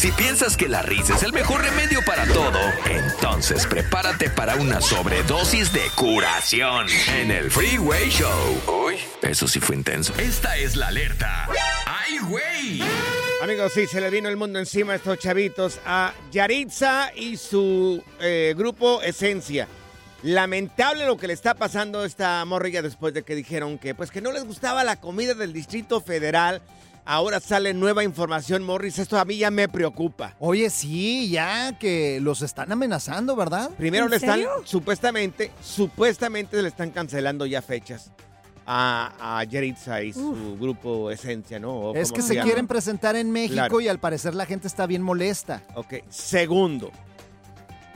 Si piensas que la risa es el mejor remedio para todo, entonces prepárate para una sobredosis de curación en el Freeway Show. Uy, eso sí fue intenso. Esta es la alerta. ¡Ay, güey! Amigos, sí, se le vino el mundo encima a estos chavitos, a Yaritza y su eh, grupo Esencia. Lamentable lo que le está pasando a esta morrilla después de que dijeron que pues que no les gustaba la comida del Distrito Federal. Ahora sale nueva información, Morris. Esto a mí ya me preocupa. Oye, sí, ya que los están amenazando, ¿verdad? Primero ¿En le están, serio? supuestamente, supuestamente le están cancelando ya fechas a, a Yaritza y su grupo Esencia, ¿no? O Es que se llama. quieren presentar en México Claro. y al parecer la gente está bien molesta. Ok, segundo.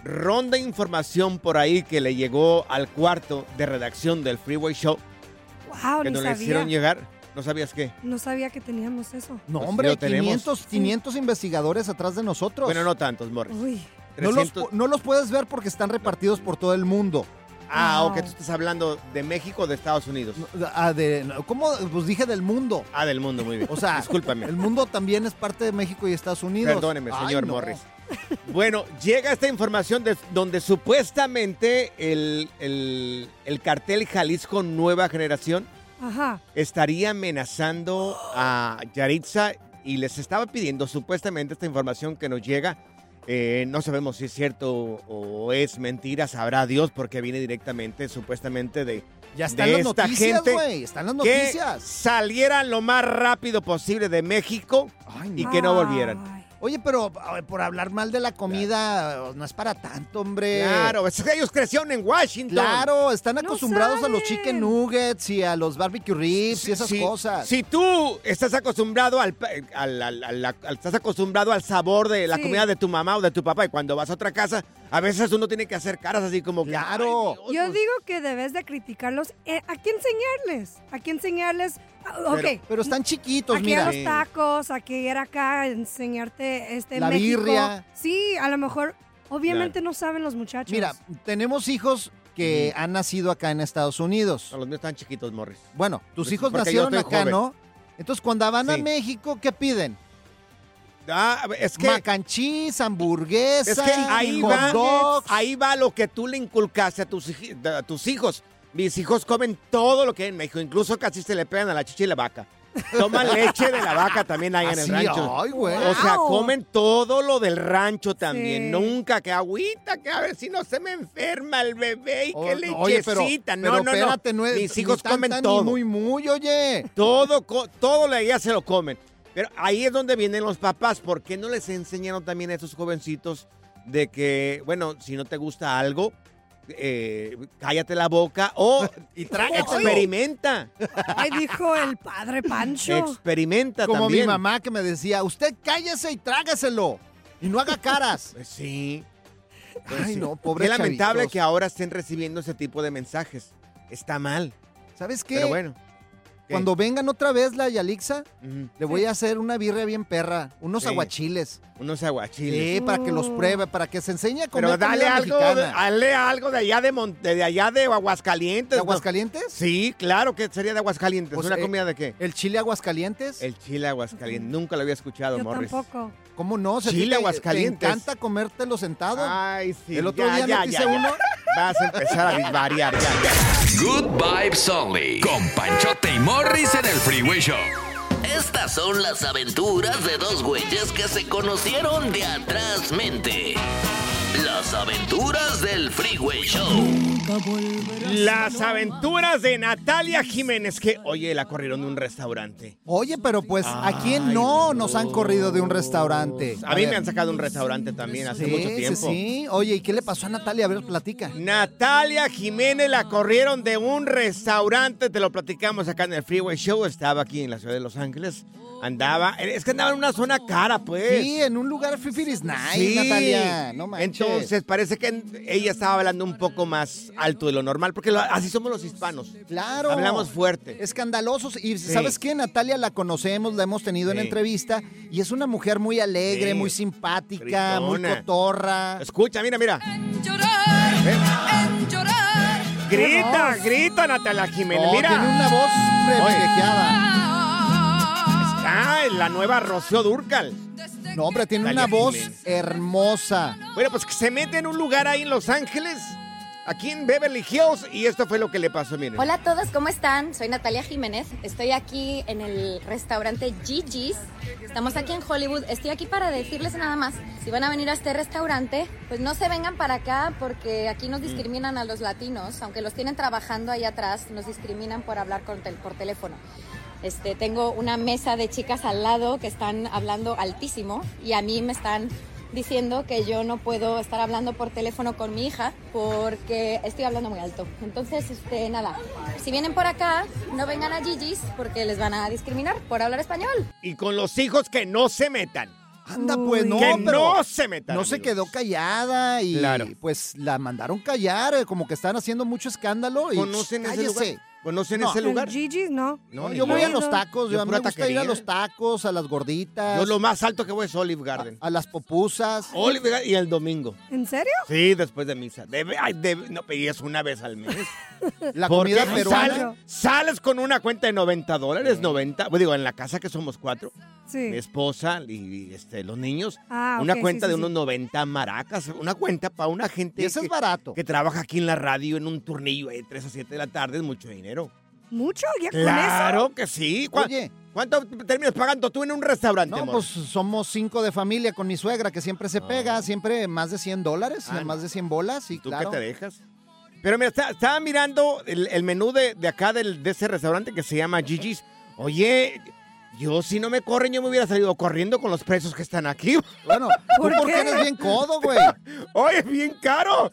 Ronda información por ahí que le llegó al cuarto de redacción del Freeway Show Wow, que ni no le hicieron llegar. ¿No sabías qué? No sabía que teníamos eso. No, Pues hombre, lo tenemos. 500, 500 investigadores atrás de nosotros. Bueno, no tantos, Morris. Uy, no, los, 300 pu- no los puedes ver porque están repartidos por todo el mundo. Ah, ok, tú estás hablando de México o de Estados Unidos. Ah, de- ¿Cómo? Pues dije del mundo. Ah, del mundo, muy bien. O sea, discúlpame. el mundo también es parte de México y Estados Unidos. Perdóneme, Ay, señor no. Morris. Bueno, llega esta información de- donde supuestamente el, el- el cartel Jalisco Nueva Generación ajá. estaría amenazando a Yaritza y les estaba pidiendo supuestamente esta información que nos llega. eh, no sabemos si es cierto o es mentira, sabrá Dios porque viene directamente supuestamente de Ya están de las esta noticias, gente güey. Están las que noticias. salieran lo más rápido posible de México Ay, no. y que no volvieran. Oye, pero por hablar mal de la comida, no es para tanto, hombre. Claro, es que ellos crecieron en Washington. Claro, están No acostumbrados a los chicken nuggets y a los barbecue ribs y esas Si- cosas. Si tú estás acostumbrado al, pa- al- al- al- al- estás acostumbrado al sabor de la Sí. comida de tu mamá o de tu papá y cuando vas a otra casa, a veces uno tiene que hacer caras así como que, Claro. "Ay, Dios, Yo pues". digo que debes de criticarlos. Eh, ¿A qué enseñarles? ¿A qué enseñarles? Ah, ok. Pero- Pero están chiquitos, Aquí mira. a los tacos, a que ir acá a enseñarte este La México. birria. Sí, a lo mejor, obviamente no saben los muchachos. Mira, tenemos hijos que han nacido acá en Estados Unidos. No, los míos están chiquitos, Morris. Bueno, tus Pues, hijos porque nacieron acá, joven. ¿no? Entonces, cuando van a. México, ¿qué piden? Ah, es que, Mac and cheese, hamburguesa, es que ahí, hot va, ahí va lo que tú le inculcaste a tus, hij- a tus hijos. Mis hijos comen todo lo que hay en México, incluso casi se le pegan a la chicha y la vaca. Toman leche de la vaca también ahí en el rancho. ay, güey. O sea, comen todo lo del rancho también. Sí. Nunca que agüita, que a ver si no se me enferma el bebé y O- que no, oye, pero, lechecita. pero no, no, espérate, no. no es Mis hijos tan, comen tan, todo. Muy, muy, oye. Todo, todo le- ya se lo comen. Pero ahí es donde vienen los papás. ¿Por qué no les enseñaron también a esos jovencitos de que, bueno, si no te gusta algo, eh, cállate la boca o Y experimenta. Ay, dijo el padre Pancho. Experimenta Como también. mi mamá que me decía, usted cállese y trágaselo. Y no haga caras. Pues sí. Pues Ay, sí. no, pobre Qué lamentable chavitos. que ahora estén recibiendo ese tipo de mensajes. Está mal. ¿Sabes qué? Pero bueno. ¿Qué? Cuando vengan otra vez la Yalixa, le voy a hacer una birria bien perra, unos Sí. aguachiles. Unos aguachiles. Sí, para que los Uh. pruebe, para que se enseñe a comer Pero dale algo, mexicana. dale algo de allá de, Mon- de allá de Aguascalientes. ¿De ¿no? Aguascalientes? Sí, claro que sería de Aguascalientes. Pues, ¿Una eh, comida de qué? ¿El chile Aguascalientes? El chile Aguascalientes. Nunca lo había escuchado, Yo Morris. tampoco. ¿Cómo no? Ti Chile te- Aguascalientes. ¿Te encanta comértelo sentado? Ay, sí. El otro ya, día ya, me ya, hice ya. uno. Vas a empezar a variar, ya, ya. Good Vibes Only. Con Panchote y Morris en el Freeway Show. Estas son las aventuras de dos güeyes que se conocieron de atrás mente. Las aventuras del Freeway Show. Las aventuras de Natalia Jiménez, que, oye, la corrieron de un restaurante. Oye, pero pues, ¿a quién Ay, no no. nos han corrido de un restaurante? A mí ver. me han sacado de un restaurante también hace Sí, mucho sí, tiempo. sí. Oye, ¿y qué le pasó a Natalia? A ver, platica. Natalia Jiménez la corrieron de un restaurante, te lo platicamos acá en el Freeway Show, estaba aquí en la ciudad de Los Ángeles, andaba, es que andaba en una zona cara, pues. Sí, en un lugar fifiris nice, Sí. Natalia. No manches. Entonces parece que ella estaba hablando un poco más alto de lo normal, porque lo- así somos los hispanos. Claro. Hablamos fuerte. Escandalosos. Y Sí. ¿sabes qué? Natalia la conocemos, la hemos tenido en Sí. entrevista. Y es una mujer muy alegre, Sí. muy simpática, muy cotorra. Escucha, mira, mira. Grita, grita Natalia Jiménez, No, mira. Tiene una voz privilegiada. Está en la nueva Rocío Durcal. No, hombre, tiene una voz Jiménez. hermosa. Bueno, pues que se mete en un lugar ahí en Los Ángeles, aquí en Beverly Hills, y esto fue lo que le pasó, miren. Hola a todos, ¿cómo están? Soy Natalia Jiménez. Estoy aquí en el restaurante Gigi's. Estamos aquí en Hollywood. Estoy aquí para decirles nada más. Si van a venir a este restaurante, pues no se vengan para acá porque aquí nos discriminan a los latinos. Aunque los tienen trabajando ahí atrás, nos discriminan por hablar con tel- por teléfono. Este, tengo una mesa de chicas al lado que están hablando altísimo y a mí me están diciendo que yo no puedo estar hablando por teléfono con mi hija porque estoy hablando muy alto. Entonces, este, nada, si vienen por acá, no vengan a Gigi's porque les van a discriminar por hablar español. Y con los hijos que no se metan. Anda, pues Uy. no, que pero no se metan. no se quedó callada y Claro. pues la mandaron callar, eh, como que están haciendo mucho escándalo y ¿Conocen ese lugar? ¿Conocen No. ese lugar? Gigi's, no. No, yo voy a los tacos, Yo yo, a mí me gusta ir a los tacos, a las gorditas, Yo lo más alto que voy es Olive Garden. a las popusas. Olive Garden y el domingo. ¿En serio? Sí, después de misa. Debe, ay, debe- no pedías una vez al mes. La comida peruana. sales, sales con una cuenta de 90 dólares, 90. pues Digo, en la casa que somos cuatro, Sí. mi esposa y este, los niños, Ah, una cuenta sí, de sí, unos sí. 90 maracas, una cuenta para una gente Y eso que, es barato. que trabaja aquí en la radio en un turnillo de 3 a 7 de la tarde, es mucho dinero. ¿Mucho? ¿Ya con Claro que sí. ¿Cuá- Oye, ¿Cuánto terminas pagando tú en un restaurante, no, amor? pues somos cinco de familia con mi suegra que siempre se pega, siempre más de 100 dólares, Ah, más no. de 100 bolas, y ¿Tú claro. qué te dejas? Pero mira, está- estaba mirando el, el menú de, de acá del, de ese restaurante que se llama Gigi's. Oye, yo si no me corren, yo me hubiera salido corriendo con los precios que están aquí. Bueno, ¿tú ¿Por por qué qué? eres bien codo, güey? Oye, bien caro.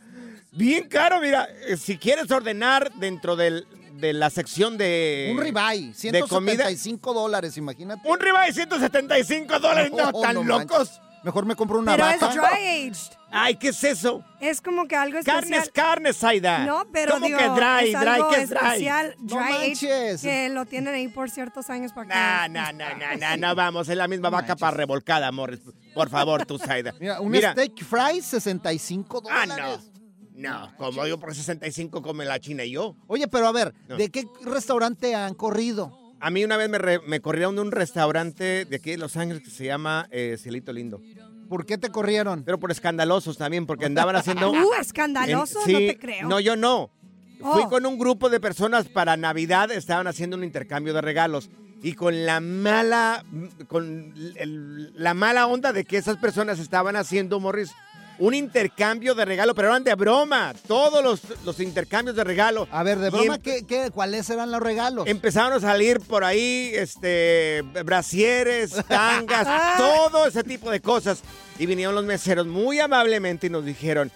Bien caro, mira. eh, Si quieres ordenar dentro del- de la sección de... Un ribeye, de comida. 175 dólares, imagínate. Un ribeye, 175 dólares. No, No, tan no locos. Mejor me compro una Pero es vaca. dry aged. Ay, ¿qué es eso? Es como que algo Carne especial. es carne, Saida. No, pero ¿Cómo digo, que dry? es dry, ¿qué es dry? especial, No dry aged, manches. que lo tienen ahí por ciertos años para que... No, no, no, no, no, no, vamos, es la misma No vaca manches. para revolcada, amor. Por favor, tú, Saida. Mira, un Mira, steak fry, 65 Ah, dólares. no. No, como yo por 65 come la china y yo. Oye, pero a ver, No. ¿de qué restaurante han corrido? A mí una vez me, re- me corrieron de un restaurante de aquí de Los Ángeles que se llama eh, Cielito Lindo. ¿Por qué te corrieron? Pero por escandalosos también, porque andaban haciendo... Uh, escandaloso, en- sí, no te creo. No, yo no. Fui Oh. con un grupo de personas para Navidad, estaban haciendo un intercambio de regalos. Y con la mala, con el- la mala onda de que esas personas estaban haciendo, Morris, un intercambio de regalo, pero eran de broma. Todos los, los intercambios de regalo. A ver, de broma, em- ¿qué, qué, cuáles eran los regalos? Empezaron a salir por ahí, este, brasieres, tangas, Ah. todo ese tipo de cosas. Y vinieron los meseros muy amablemente y nos dijeron,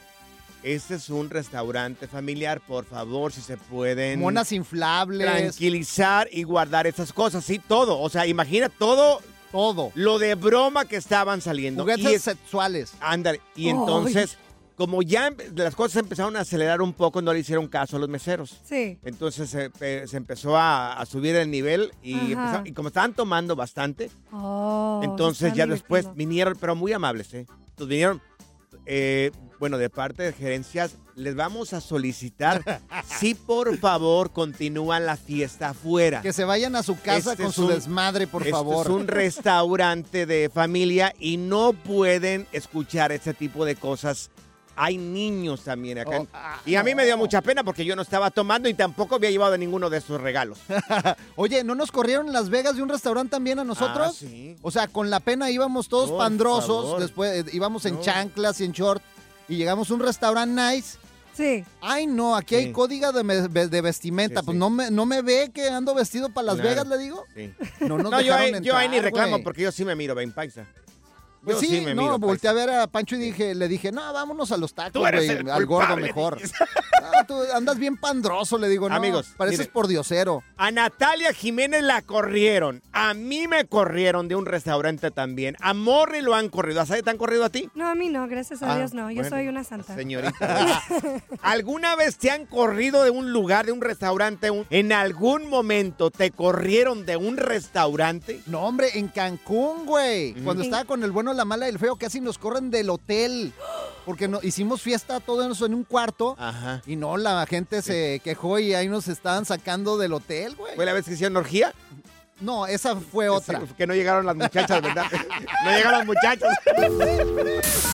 este es un restaurante familiar, por favor, si se pueden Monas inflables. tranquilizar y guardar esas cosas, sí, todo. O sea, imagina todo Todo. lo de broma que estaban saliendo. Juguetes Y es- sexuales. Ándale. Y Ay. entonces, como ya las cosas empezaron a acelerar un poco, no le hicieron caso a los meseros. Sí. Entonces se, pe- se empezó a, a subir el nivel y, Ajá. empezó- y como estaban tomando bastante, Oh, entonces ya después vinieron, pero muy amables, ¿eh? Entonces vinieron, eh, bueno, de parte de gerencias, les vamos a solicitar si por favor continúan la fiesta afuera. Que se vayan a su casa Este con su un- desmadre, por Este favor. es un restaurante de familia y no pueden escuchar ese tipo de cosas. Hay niños también acá. Oh, ah, y a mí me dio mucha pena porque yo no estaba tomando y tampoco había llevado ninguno de esos regalos. Oye, ¿no nos corrieron en Las Vegas de un restaurante también a nosotros? Ah, sí. O sea, con la pena íbamos todos pandrosos, después eh, íbamos en No. chanclas y en short y llegamos a un restaurante nice. Sí. Ay, no, aquí hay Sí. código de, me- de vestimenta. Sí, pues sí. no me, no me ve que ando vestido para Las Claro. Vegas, le digo. Sí. No nos No, yo, dejaron ahí- yo ahí ni entrar, reclamo güey. porque yo sí me miro bien paisa. Pues Yo sí, me no, miro volteé a ver a Pancho y dije, le dije, no, vámonos a los tacos, Tú eres güey, el al gordo mejor. No, tú andas bien pandroso, le digo, no, Amigos, pareces mire. por diosero. A Natalia Jiménez la corrieron. A mí me corrieron de un restaurante también. A Morri lo han corrido. ¿A te han corrido a ti? No, a mí no, gracias a Ah, Dios no. Yo bueno, soy una santa. Señorita. ¿Alguna vez te han corrido de un lugar, de un restaurante? un- ¿En algún momento te corrieron de un restaurante? No, hombre, en Cancún, güey. Cuando estaba con el bueno, la mala y el feo, casi nos corren del hotel. Porque no, hicimos fiesta todo eso en un cuarto. Ajá. Y no, la gente se quejó y ahí nos estaban sacando del hotel, güey. ¿Fue la vez que hicieron orgía? No, esa fue otra. Sí, que no llegaron las muchachas, ¿verdad? no llegaron las muchachas.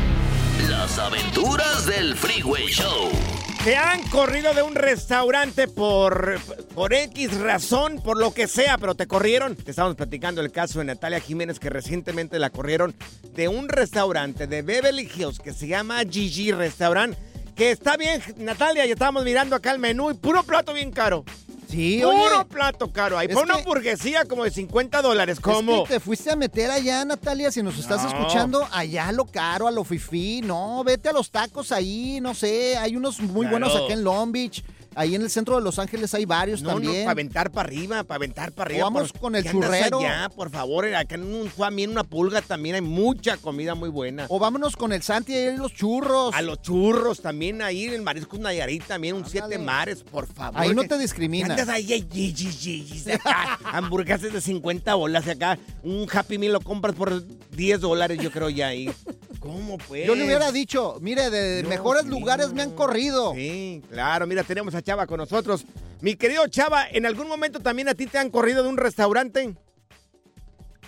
Las aventuras del Freeway Show. Te han corrido de un restaurante por, por X razón, por lo que sea, pero te corrieron. Te estamos platicando el caso de Natalia Jiménez, que recientemente la corrieron de un restaurante de Beverly Hills que se llama Gigi Restaurant. Que está bien, Natalia, ya estábamos mirando acá el menú y puro plato bien caro. Sí, Puro oye. plato caro. Ahí por una hamburguesía como de 50 dólares. ¿Cómo? Es que te fuiste a meter allá, Natalia, si nos estás No. escuchando, allá a lo caro, a lo fifí. No, vete a los tacos ahí, no sé. Hay unos muy Claro. buenos acá en Long Beach. Ahí en el centro de Los Ángeles hay varios No, no, también. para aventar para arriba, para aventar para arriba. O vamos por- con el ¿Qué andas churrero. allá, por favor, acá en un Juan, en una pulga también hay mucha comida muy buena. O vámonos con el Santi y los churros. A los churros también, ahí en Mariscos Nayarit también, un siete mares, por favor. Ahí no te discrimina. que Andas ahí, yi, yi, de acá, hamburguesas de 50 bolas acá, un Happy Meal lo compras por 10 dólares, yo creo ya ahí. ¿Cómo pues? Yo le hubiera dicho, mire, de mejores lugares me han corrido. Sí, claro, mira, tenemos a Chava con nosotros. Mi querido Chava, ¿en algún momento también a ti te han corrido de un restaurante?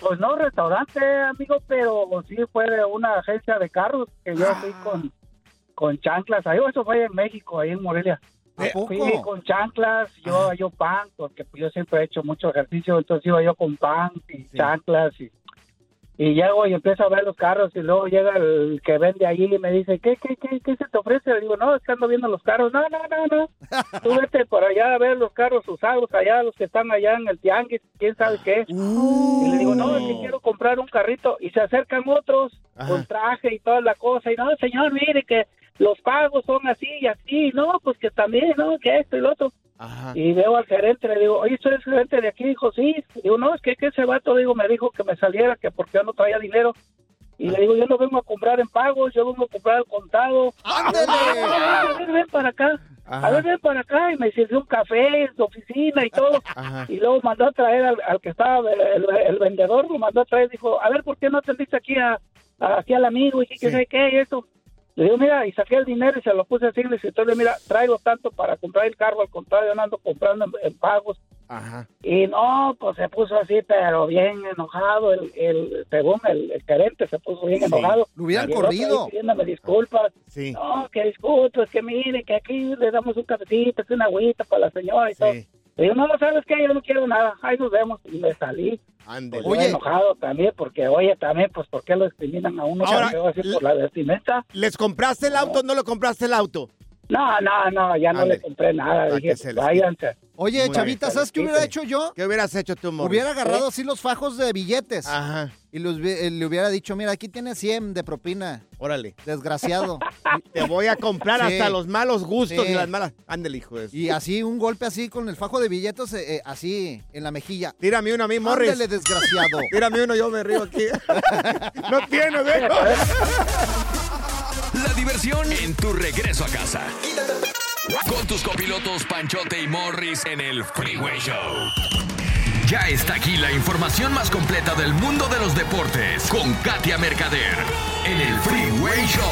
Pues no restaurante, amigo, pero sí fue de una agencia de carros que yo fui con, con chanclas. Ahí eso fue en México, ahí en Morelia. ¿A poco? Fui con chanclas, yo yo pan, porque pues, yo siempre he hecho mucho ejercicio, entonces iba yo con pan y chanclas y, y llego y empiezo a ver los carros y luego llega el que vende allí y me dice, ¿qué, qué, qué, qué se te ofrece? Le digo, no, es que ando viendo los carros. No, no, no, no. Tú vete por allá a ver los carros usados allá, los que están allá en el tianguis, quién sabe qué. Y le digo, no, es que quiero comprar un carrito. Y se acercan otros con traje y toda la cosa. Y no, señor, mire que los pagos son así y así. No, pues que también, ¿no? Que esto y lo otro. Y veo al gerente, le digo, oye, ¿soy el gerente de aquí? Dijo, sí. Digo, no, es que, que ese vato, digo, me dijo que me saliera, que porque yo no traía dinero. Y le digo, yo no vengo a comprar en pagos, yo vengo a comprar al contado. ¡Ándale! A ver, ven para acá. Ajá. A ver, ven para acá. Y me sirvió un café en su oficina y todo. Ajá. Y luego mandó a traer al, al que estaba, el, el vendedor, lo mandó a traer. Dijo, a ver, ¿por qué no atendiste aquí, a, a- aquí al amigo? Y que Sí. sé qué, y esto. Le digo, mira, y saqué el dinero y se lo puse así en el escritorio. Mira, traigo tanto para comprar el carro, al contrario, no ando comprando en, en pagos. Ajá. Y no, pues se puso así, pero bien enojado. El, el según el, el gerente se puso bien Sí. enojado. Lo hubieran corrido. Pidiéndome disculpas. Sí. No, que disculpas, que mire, que aquí le damos un cafecito, que una agüita para la señora y todo. Le digo, no, ¿sabes qué? Yo no quiero nada. Ahí nos vemos. Y me salí. Ándele. Pues Oye. yo enojado también, porque, oye, también, pues, ¿por qué lo discriminan a uno Ahora, así por la vestimenta? ¿Les compraste el auto o no le compraste el auto? No, no, no, ya no Ándale. le compré nada. Dije, que se les váyanse. Oye, Muy Chavita, bien. ¿sabes qué hubiera hecho yo? ¿Qué hubieras hecho tú, Morris? Hubiera agarrado así los fajos de billetes Ajá. y los vi- eh, le hubiera dicho, mira, aquí tienes 100 de propina, Órale. desgraciado. Te voy a comprar Sí. hasta los malos gustos Sí. y las malas. Ándale, hijo de... y así, un golpe así con el fajo de billetes, eh, eh, así, en la mejilla. Tírame uno a mí, Morris. Ándale, desgraciado. Tírame uno, yo me río aquí. no tienes, ¿eh? Diversión en tu regreso a casa. Con tus copilotos Panchote y Morris en el Freeway Show. Ya está aquí la información más completa del mundo de los deportes con Katia Mercader en el Freeway Show.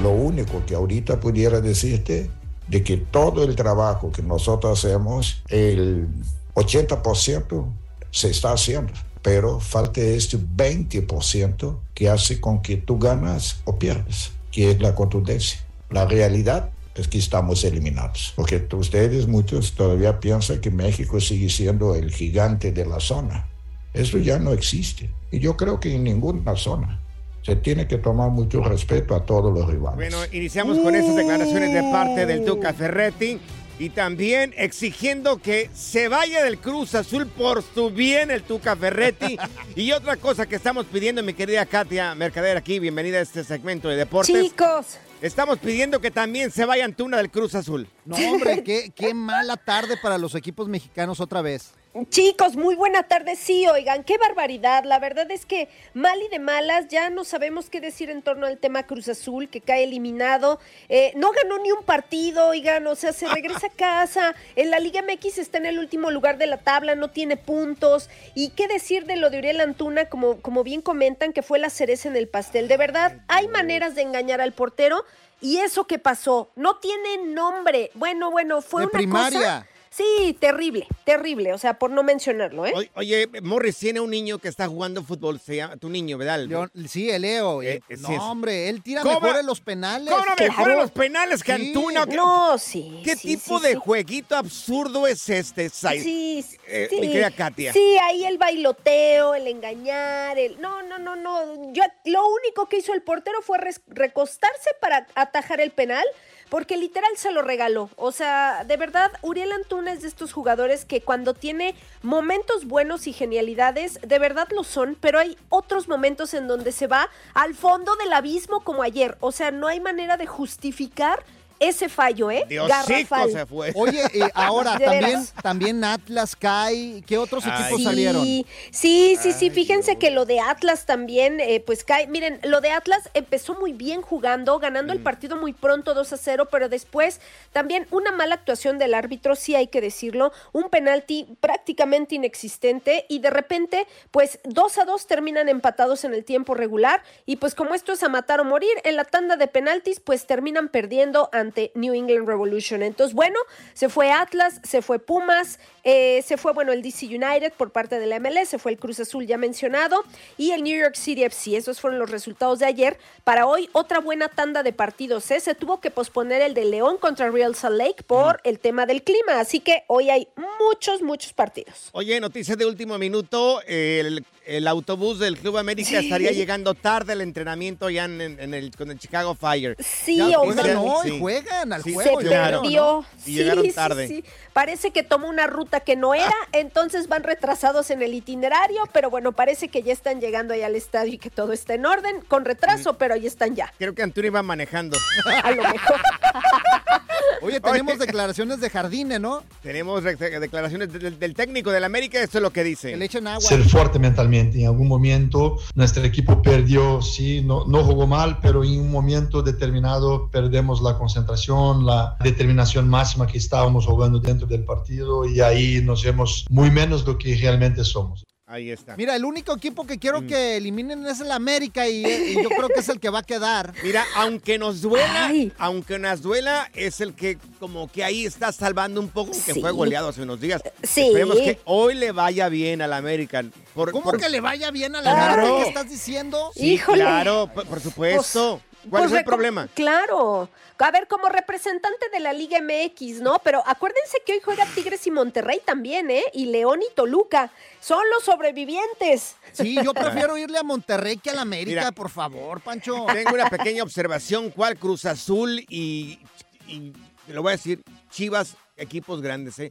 Lo único que ahorita pudiera decirte de que todo el trabajo que nosotros hacemos, el 80% se está haciendo, pero falta este 20% que hace con que tú ganas o pierdes, que es la contundencia. La realidad es que estamos eliminados, porque ustedes muchos todavía piensan que México sigue siendo el gigante de la zona. Eso ya no existe. Y yo creo que en ninguna zona se tiene que tomar mucho respeto a todos los rivales. Bueno, iniciamos con esas declaraciones de parte del Tuca Ferretti y también exigiendo que se vaya del Cruz Azul por su bien el Tuca Ferretti. y otra cosa que estamos pidiendo, mi querida Katia Mercader, aquí, bienvenida a este segmento de deportes. Chicos, Estamos pidiendo que también se vaya Antuna del Cruz Azul. No, hombre, qué, qué mala tarde para los equipos mexicanos otra vez. Chicos, muy buena tarde. Sí, oigan, qué barbaridad. La verdad es que mal y de malas ya no sabemos qué decir en torno al tema Cruz Azul, que cae eliminado. Eh, no ganó ni un partido, oigan, o sea, se regresa a casa. En la Liga MX está en el último lugar de la tabla, no tiene puntos. Y qué decir de lo de Uriel Antuna, como, como bien comentan, que fue la cereza en el pastel. De verdad, hay maneras de engañar al portero. Y eso que pasó, no tiene nombre. Bueno, bueno, fue De una primaria. cosa... Sí, terrible, terrible, o sea, por no mencionarlo, ¿eh? Oye, oye, Morris tiene un niño que está jugando fútbol, se llama tu niño, ¿verdad? Yo- sí, el Leo. Eh, eh, sí no, es. hombre, él tira ¿Cómo? mejor en los penales. ¿Cómo no mejor en los penales que Sí. Antuna? ¿Qué- No, sí. ¿Qué sí, tipo sí, de sí. jueguito absurdo es este, Sai? Sí, Eh, sí. mi querida Katia. Sí, ahí el bailoteo, el engañar, el... No, no, no, no. Yo, lo único que hizo el portero fue recostarse para atajar el penal, porque literal se lo regaló. O sea, de verdad, Uriel Antuna es de estos jugadores que cuando tiene momentos buenos y genialidades, de verdad lo son, pero hay otros momentos en donde se va al fondo del abismo como ayer. O sea, no hay manera de justificar ese fallo, ¿eh? Garrafal. se fue. Oye, eh, ahora también, también Atlas cae. ¿Qué otros Ay. equipos Sí, salieron? Sí, sí, sí, fíjense que lo de Atlas también, eh, pues cae. Miren, lo de Atlas empezó muy bien jugando, ganando Mm. el partido muy pronto 2 a 0, pero después también una mala actuación del árbitro, sí hay que decirlo, un penalti prácticamente inexistente y de repente, pues 2 a 2 terminan empatados en el tiempo regular y pues como esto es a matar o morir, en la tanda de penaltis, pues terminan perdiendo ante New England Revolution. Entonces, bueno, se fue Atlas, se fue Pumas, eh, se fue, bueno, el DC United por parte de la MLS, se fue el Cruz Azul ya mencionado y el New York City FC. Esos fueron los resultados de ayer. Para hoy, otra buena tanda de partidos. ¿eh? Se tuvo que posponer el de León contra Real Salt Lake por el tema del clima. Así que hoy hay muchos, muchos partidos. Oye, noticias de último minuto. El, el autobús del Club América Sí. estaría llegando tarde al entrenamiento ya en, en el, con el Chicago Fire. Sí, Ya, hombre. oficial- No, y juegan al se juego, creo, perdió. ¿no? Y llegaron Sí, sí, tarde. sí. Parece que tomó una ruta que no era, entonces van retrasados en el itinerario, pero bueno, parece que ya están llegando ahí al estadio y que todo está en orden, con retraso, Mm. pero ahí están ya. Creo que Antonio iba manejando. A lo mejor. Oye, tenemos declaraciones de Jardine, ¿no? Tenemos declaraciones del, del técnico del América, esto es lo que dice. Que le echen agua. ser fuerte mentalmente. En algún momento nuestro equipo perdió, sí, no, no jugó mal, pero en un momento determinado perdemos la concentración, la determinación máxima que estábamos jugando dentro del partido y ahí nos vemos muy menos de lo que realmente somos. Ahí está. Mira, el único equipo que quiero Mm. que eliminen es el América y, y yo creo que es el que va a quedar. Mira, aunque nos duela, aunque nos duela, es el que como que ahí está salvando un poco, que Sí. fue goleado hace unos días. Sí. Esperemos que hoy le vaya bien al América. Por, ¿Cómo por- que le vaya bien a la Claro. América? ¿Qué estás diciendo? Sí, Híjole. claro, por, por supuesto. ¿Cuál Pues es el problema? Claro. A ver, como representante de la Liga MX, ¿no? Pero acuérdense que hoy juega Tigres y Monterrey también, ¿eh? Y León y Toluca. Son los sobrevivientes. Sí, yo prefiero irle a Monterrey que a la América, Mira. por favor, Pancho. Tengo una pequeña observación. ¿Cuál Cruz Azul y, y te lo voy a decir, Chivas, equipos grandes, ¿eh?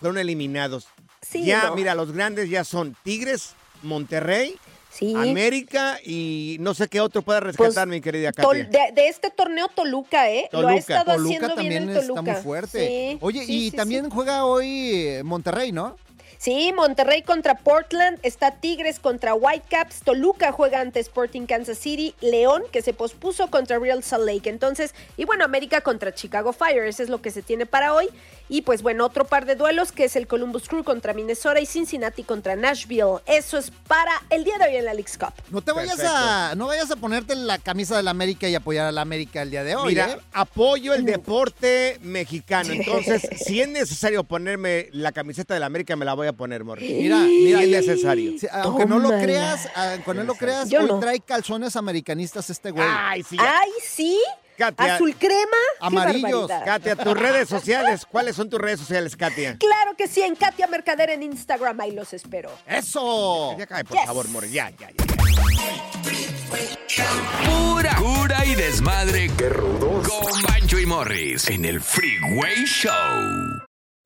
Fueron eliminados. Sí, ya, no. mira, los grandes ya son Tigres, Monterrey, Sí. América y no sé qué otro pueda rescatar, mi querida Katia. de, de este torneo Toluca, ¿eh? Lo ha Toluca. estado Toluca haciendo bien también el está Toluca. muy fuerte. Sí, Oye, sí, y también juega hoy eh, Monterrey, ¿no? Sí, Monterrey contra Portland, está Tigres contra Whitecaps, Toluca juega ante Sporting Kansas City, León que se pospuso contra Real Salt Lake. Entonces, y bueno, América contra Chicago Fire, eso es lo que se tiene para hoy. Y pues bueno, otro par de duelos que es el Columbus Crew contra Minnesota y Cincinnati contra Nashville. Eso es para el día de hoy en la League's Cup. No te vayas a, no vayas a ponerte la camisa de la América y apoyar a la América el día de hoy. Mira, ¿eh? apoyo el deporte mexicano. Entonces, si es necesario ponerme la camiseta de la América, me la voy a poner, Morris. Mira, mira, si es necesario. Sí, aunque no lo creas, aunque no lo creas, Yo hoy no. trae calzones americanistas este güey. Ay, sí. ya. Ay, sí. Katia. Azul crema. Amarillos. Katia, tus redes sociales. ¿Cuáles son tus redes sociales, Katia? Claro que sí, en Katia Mercader en Instagram, ahí los espero. ¡Eso! Ya cae, por Yes. favor, Morris. Ya, ya, ya. Pura cura y desmadre. ¡Qué rudos! Con Bancho y Morris en el Freeway Show.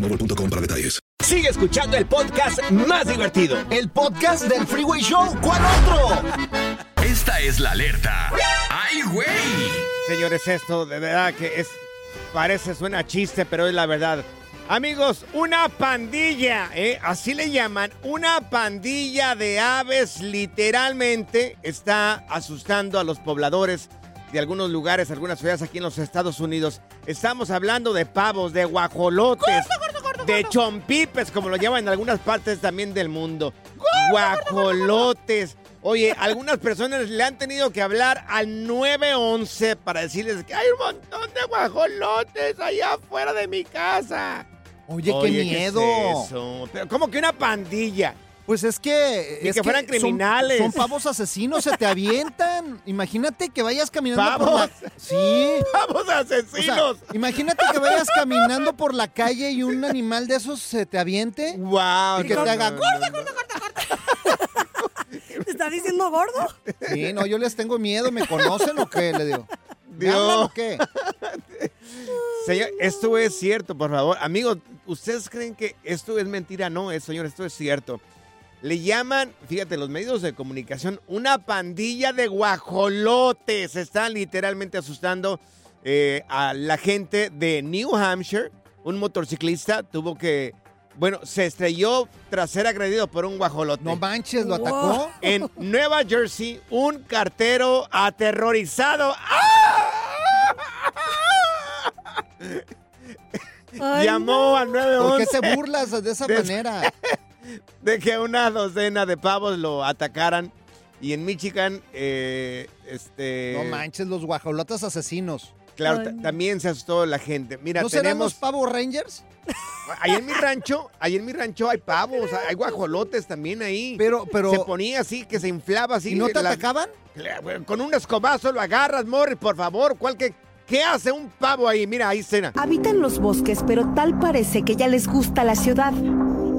boostmobile.com detalles. Sigue escuchando el podcast más divertido. El podcast del Freeway Show. ¿Cuál otro? Esta es la alerta. ¡Ay, güey! Señores, esto de verdad que es. Parece, suena chiste, pero es la verdad. Amigos, una pandilla, ¿eh? así le llaman, una pandilla de aves literalmente está asustando a los pobladores de algunos lugares, algunas ciudades aquí en los Estados Unidos. Estamos hablando de pavos, de guajolotes, de chompipes, como lo llaman en algunas partes también del mundo. Guajolotes, Oye, algunas personas le han tenido que hablar al 911 para decirles que hay un montón de guajolotes allá afuera de mi casa. Oye, qué miedo. es eso? Pero como que una pandilla. Pues es que. Ni es que fueran son- criminales. Son, pavos asesinos, se te avientan. Imagínate que vayas caminando por ¿Pavos? la. Sí. ¡Pavos asesinos! imagínate que vayas caminando por la calle y un animal de esos se te aviente. ¡Wow! Y que te haga. ¡Gorda, gorda, gorda, gorda! ¿Te está diciendo gordo? Sí, no, yo les tengo miedo. ¿Me conocen o qué? Le digo. ¿Me Dios. o qué? Señor, esto es cierto, por favor. Amigos, ¿ustedes creen que esto es mentira? No, es, señor, esto es cierto. Le llaman, fíjate, los medios de comunicación, una pandilla de guajolotes. Están literalmente asustando eh, a la gente de New Hampshire. Un motociclista tuvo que, bueno, se estrelló tras ser agredido por un guajolote. No manches, ¿lo atacó? En Nueva Jersey, un cartero aterrorizado. ¡Ah! Ay, Llamó al 911. ¿Por qué te burlas de esa De- manera? De que una docena de pavos lo atacaran. Y en Michigan, eh, este. No manches, los guajolotes asesinos. Claro, Ay, ta- no. también se asustó la gente. Mira, ¿No serán los tenemos. pavos rangers? Ahí en mi rancho, ahí en mi rancho hay pavos, hay guajolotes también ahí. Pero, pero. Se ponía así, que se inflaba así. ¿Y no te la- atacaban? Con un escobazo lo agarras, Morris, por favor. ¿Cuál que, ¿Qué hace un pavo ahí? Mira, ahí cena. Habitan los bosques, pero tal parece que ya les gusta la ciudad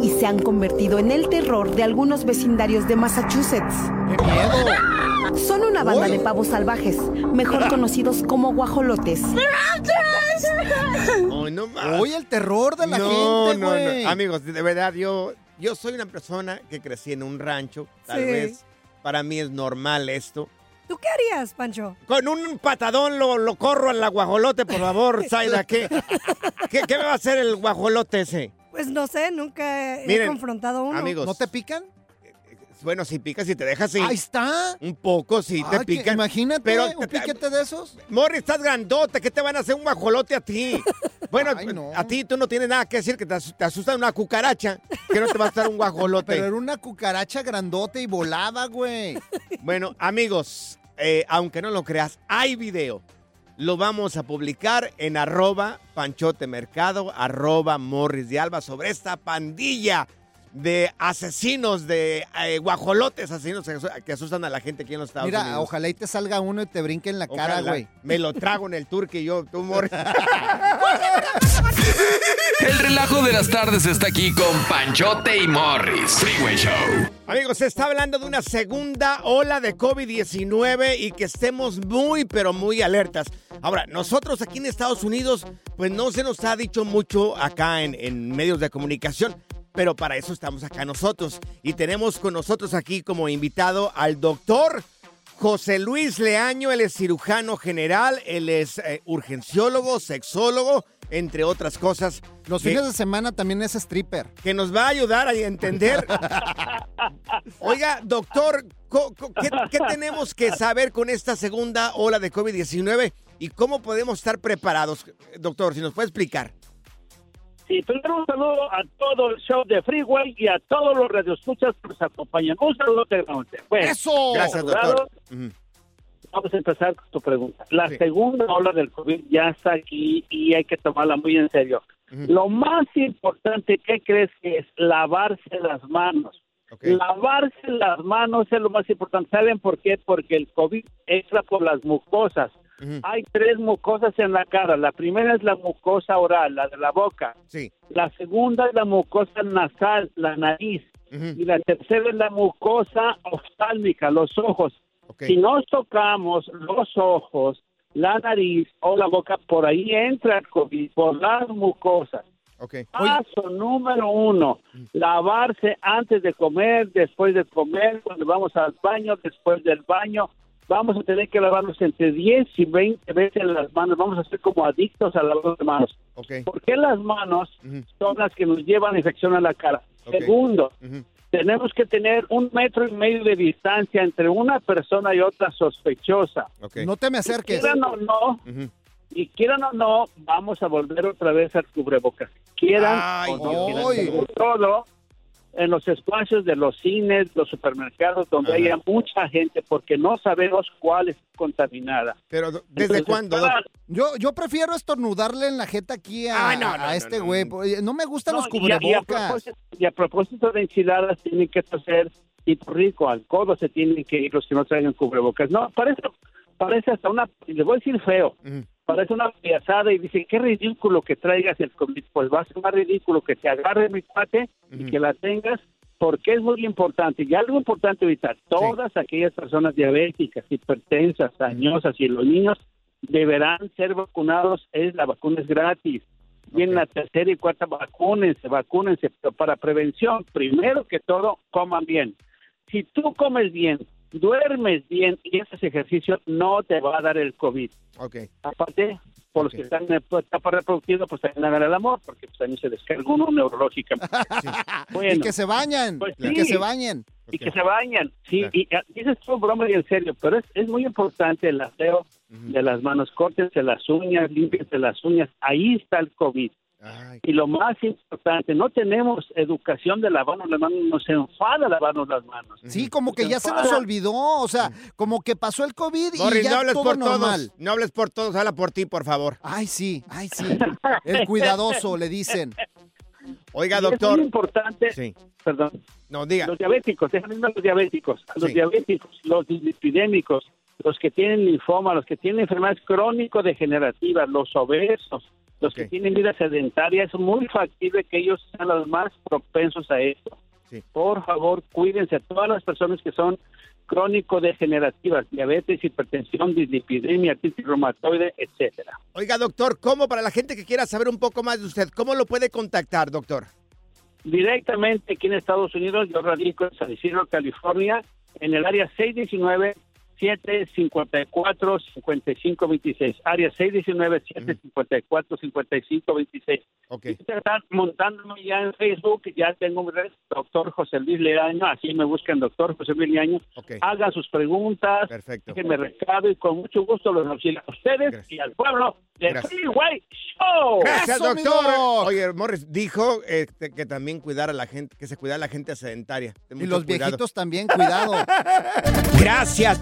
y se han convertido en el terror de algunos vecindarios de Massachusetts. ¡Qué miedo! Son una banda de pavos salvajes, mejor conocidos como guajolotes. Ay, no más. Oye, el terror de la no, gente, no, güey. no. Amigos, de verdad, yo, yo soy una persona que crecí en un rancho. Tal Sí. vez para mí es normal esto. ¿Tú qué harías, Pancho? Con un patadón lo, lo corro al guajolote, por favor, Zaida. ¿Qué, qué, qué me va a hacer el guajolote ese? Pues no sé, nunca he Miren, confrontado a uno. amigos. ¿No te pican? Bueno, si picas y te dejas, sí. Ahí está. Un poco, sí, te Ay, pican. Imagínate Pero un piquete de esos. Morri, estás grandote, ¿qué te van a hacer un guajolote a ti? Bueno, Ay, no. a ti tú no tienes nada que decir, que te, as- te asusta una cucaracha, que no te va a estar un guajolote. Pero era una cucaracha grandote y volaba, güey. Bueno, amigos, eh, aunque no lo creas, hay video. Lo vamos a publicar en arroba panchote mercado, arroba morris de alba, sobre esta pandilla de asesinos, de eh, guajolotes asesinos que, asu- que asustan a la gente aquí en los Estados Mira, Unidos. ojalá y te salga uno y te brinque en la cara, güey. Me lo trago en el turque y yo, tú, Morris. El relajo de las tardes está aquí con Panchote y Morris. Freeway Show. Amigos, se está hablando de una segunda ola de COVID-19 y que estemos muy, pero muy alertas. Ahora, nosotros aquí en Estados Unidos, pues no se nos ha dicho mucho acá en, en medios de comunicación, pero para eso estamos acá nosotros. Y tenemos con nosotros aquí como invitado al doctor José Luis Leaño, él es cirujano general, él es eh, urgenciólogo, sexólogo, entre otras cosas. Los que- fines de semana también es stripper. que nos va a ayudar a entender. Oiga, doctor, co- co- ¿qué, qué tenemos que saber con esta segunda ola de COVID-19 y cómo podemos estar preparados? Doctor, si nos puede explicar. Sí, primero un saludo a todo el show de Freeway y a todos los radioescuchas que nos acompañan. Un saludo Bueno, ¡Eso! Gracias, doctor. Vamos a empezar con tu pregunta. La Sí. segunda ola del COVID ya está aquí y hay que tomarla muy en serio. Lo más importante, ¿qué crees que es? Lavarse las manos. Lavarse las manos es lo más importante. ¿Saben por qué? Porque el COVID entra por las mucosas. Hay tres mucosas en la cara. La primera es la mucosa oral, la de la boca. Sí. La segunda es la mucosa nasal, la nariz. Y la tercera es la mucosa oftálmica, los ojos. Ok. Si nos tocamos los ojos, la nariz o la boca, por ahí entra el COVID, por las mucosas. Ok. Paso número uno, lavarse antes de comer, después de comer, cuando vamos al baño, después del baño. Vamos a tener que lavarnos entre 10 y 20 veces las manos. Vamos a ser como adictos a lavar las manos. Ok. ¿Por qué las manos son las que nos llevan infección a la cara? Segundo, tenemos que tener un metro y medio de distancia entre una persona y otra sospechosa. No te me acerques. Quieran o no, y quieran o no, vamos a volver otra vez al cubrebocas. Quieran Ay, o no quieran. Todo, en los espacios de los cines, los supermercados, donde haya mucha gente, porque no sabemos cuál es contaminada. Pero, ¿desde Entonces, cuándo? Yo, yo prefiero estornudarle en la jeta aquí a, Ah, no, no, a este no, güey. No me gustan los No, y a- y a cubrebocas. propósito- Y a propósito de enchiladas, tienen que hacer tipo rico, al codo se tienen que ir los que no traigan cubrebocas. No, parece, parece hasta una, y le voy a decir feo, parece una piazada y dice, qué ridículo que traigas el COVID. Pues va a ser más ridículo que te agarre mi cuate y que la tengas, porque es muy importante. Y algo importante ahorita, todas aquellas personas diabéticas, hipertensas, dañosas y los niños deberán ser vacunados, es la vacuna es gratis. Viene la tercera y cuarta, vacúnense, vacúnense, pero para prevención, primero que todo, coman bien. Si tú comes bien, duermes bien y haces ejercicio, no te va a dar el COVID. Ok. Aparte, por los que están en etapa reproductiva, pues también hagan el amor, porque pues, también se descarga uno neurológicamente. Bueno, y que se bañan. pues y sí. que se bañen. y que se bañan. Sí, y ah, dices tú broma y en serio, pero es, es muy importante el aseo de las manos, córtense las uñas, límpiense las uñas, ahí está el COVID. Y lo más importante, no tenemos educación de lavarnos las manos, nos enfada lavarnos las manos. Sí, como que ya se nos olvidó. O sea, como que pasó el COVID y Morris, ya no hables todo por normal. todos. No hables por todos, habla por ti, por favor. Ay, sí, ay, sí. El cuidadoso, le dicen. Oiga, Y doctor. Es muy importante, Sí. perdón. No, diga. Los diabéticos, déjame ir a los diabéticos, a los Sí. diabéticos, los dislipidémicos, los que tienen linfoma, los que tienen enfermedades crónico-degenerativas, los obesos, los que tienen vida sedentaria, es muy factible que ellos sean los más propensos a esto. Por favor, cuídense a todas las personas que son crónico-degenerativas, diabetes, hipertensión, dislipidemia, artritis reumatoide, etcétera. Oiga, doctor, ¿cómo para la gente que quiera saber un poco más de usted, cómo lo puede contactar, doctor? directamente aquí en Estados Unidos. Yo radico en San Isidro, California, en el área 619 754 5526 Área 619 754 5526 Okay. Están montándome ya en Facebook, ya tengo mi red, doctor José Luis Leaño, así me buscan doctor José Luis Leaño. Hagan sus preguntas, Perfecto. déjenme recado y con mucho gusto los auxilio a ustedes y al pueblo del Gracias. Freeway Show. Gracias, doctor. Oye, Morris dijo eh, que- que también cuidara a la gente, que se cuidara a la gente sedentaria. Ten Y los cuidado. viejitos también, cuidado. Gracias,